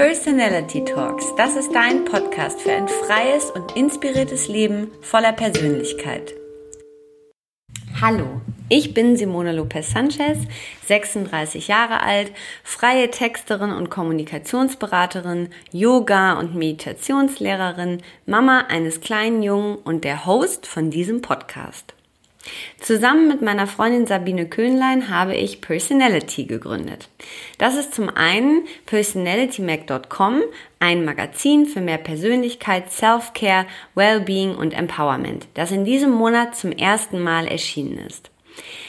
Personality Talks, das ist dein Podcast für ein freies und inspiriertes Leben voller Persönlichkeit. Hallo, ich bin Simone Lopez Sanchez, 36 Jahre alt, freie Texterin und Kommunikationsberaterin, Yoga- und Meditationslehrerin, Mama eines kleinen Jungen und der Host von diesem Podcast. Zusammen mit meiner Freundin Sabine Köhnlein habe ich Personality gegründet. Das ist zum einen personalitymac.com, ein Magazin für mehr Persönlichkeit, Self-Care, Wellbeing und Empowerment, das in diesem Monat zum ersten Mal erschienen ist.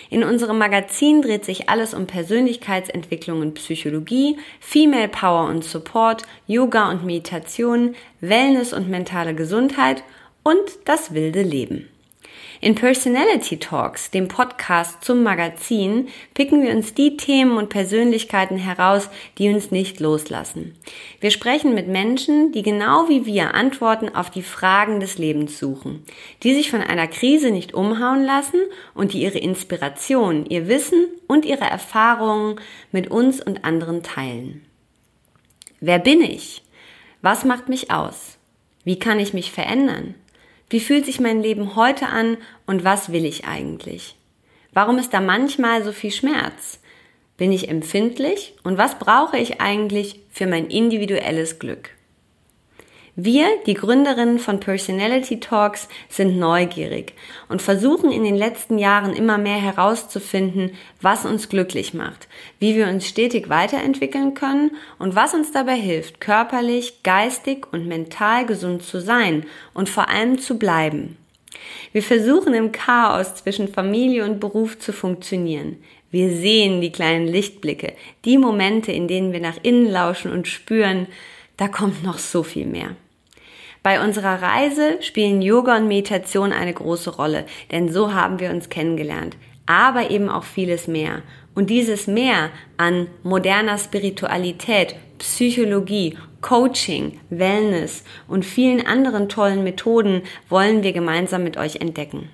In unserem Magazin dreht sich alles um Persönlichkeitsentwicklung und Psychologie, Female Power und Support, Yoga und Meditation, Wellness und mentale Gesundheit und das wilde Leben. In Personality Talks, dem Podcast zum Magazin, picken wir uns die Themen und Persönlichkeiten heraus, die uns nicht loslassen. Wir sprechen mit Menschen, die genau wie wir Antworten auf die Fragen des Lebens suchen, die sich von einer Krise nicht umhauen lassen und die ihre Inspiration, ihr Wissen und ihre Erfahrungen mit uns und anderen teilen. Wer bin ich? Was macht mich aus? Wie kann ich mich verändern? Wie fühlt sich mein Leben heute an und was will ich eigentlich? Warum ist da manchmal so viel Schmerz? Bin ich empfindlich und was brauche ich eigentlich für mein individuelles Glück? Wir, die Gründerinnen von Personality Talks, sind neugierig und versuchen in den letzten Jahren immer mehr herauszufinden, was uns glücklich macht, wie wir uns stetig weiterentwickeln können und was uns dabei hilft, körperlich, geistig und mental gesund zu sein und vor allem zu bleiben. Wir versuchen im Chaos zwischen Familie und Beruf zu funktionieren. Wir sehen die kleinen Lichtblicke, die Momente, in denen wir nach innen lauschen und spüren, da kommt noch so viel mehr. Bei unserer Reise spielen Yoga und Meditation eine große Rolle, denn so haben wir uns kennengelernt. Aber eben auch vieles mehr. Und dieses Mehr an moderner Spiritualität, Psychologie, Coaching, Wellness und vielen anderen tollen Methoden wollen wir gemeinsam mit euch entdecken.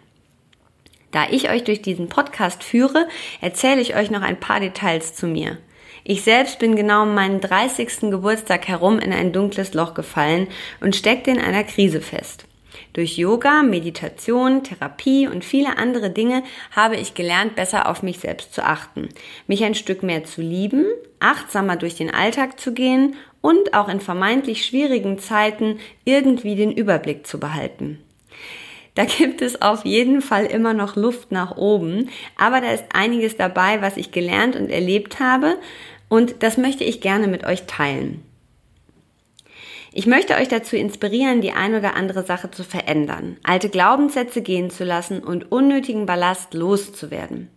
Da ich euch durch diesen Podcast führe, erzähle ich euch noch ein paar Details zu mir. Ich selbst bin genau um meinen 30. Geburtstag herum in ein dunkles Loch gefallen und steckte in einer Krise fest. Durch Yoga, Meditation, Therapie und viele andere Dinge habe ich gelernt, besser auf mich selbst zu achten, mich ein Stück mehr zu lieben, achtsamer durch den Alltag zu gehen und auch in vermeintlich schwierigen Zeiten irgendwie den Überblick zu behalten. Da gibt es auf jeden Fall immer noch Luft nach oben, aber da ist einiges dabei, was ich gelernt und erlebt habe und das möchte ich gerne mit euch teilen. Ich möchte euch dazu inspirieren, die ein oder andere Sache zu verändern, alte Glaubenssätze gehen zu lassen und unnötigen Ballast loszuwerden.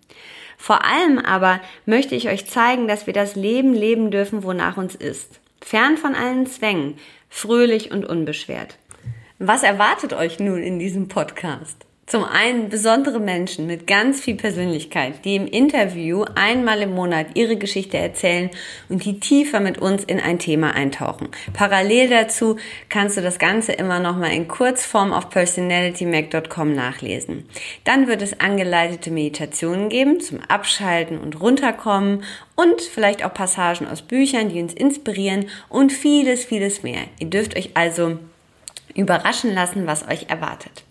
Vor allem aber möchte ich euch zeigen, dass wir das Leben leben dürfen, wonach uns ist. Fern von allen Zwängen, fröhlich und unbeschwert. Was erwartet euch nun in diesem Podcast? Zum einen besondere Menschen mit ganz viel Persönlichkeit, die im Interview einmal im Monat ihre Geschichte erzählen und die tiefer mit uns in ein Thema eintauchen. Parallel dazu kannst du das Ganze immer nochmal in Kurzform auf personalitymac.com nachlesen. Dann wird es angeleitete Meditationen geben zum Abschalten und Runterkommen und vielleicht auch Passagen aus Büchern, die uns inspirieren und vieles, vieles mehr. Ihr dürft euch also überraschen lassen, was euch erwartet.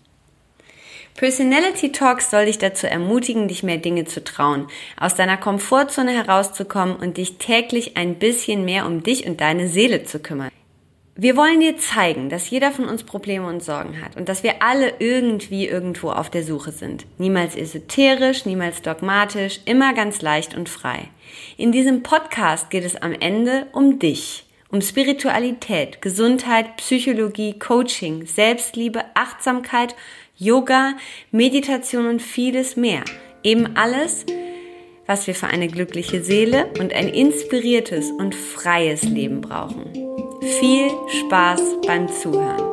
Personality Talks soll dich dazu ermutigen, dich mehr Dinge zu trauen, aus deiner Komfortzone herauszukommen und dich täglich ein bisschen mehr um dich und deine Seele zu kümmern. Wir wollen dir zeigen, dass jeder von uns Probleme und Sorgen hat und dass wir alle irgendwie irgendwo auf der Suche sind. Niemals esoterisch, niemals dogmatisch, immer ganz leicht und frei. In diesem Podcast geht es am Ende um dich, um Spiritualität, Gesundheit, Psychologie, Coaching, Selbstliebe, Achtsamkeit Yoga, Meditation und vieles mehr. Eben alles, was wir für eine glückliche Seele und ein inspiriertes und freies Leben brauchen. Viel Spaß beim Zuhören.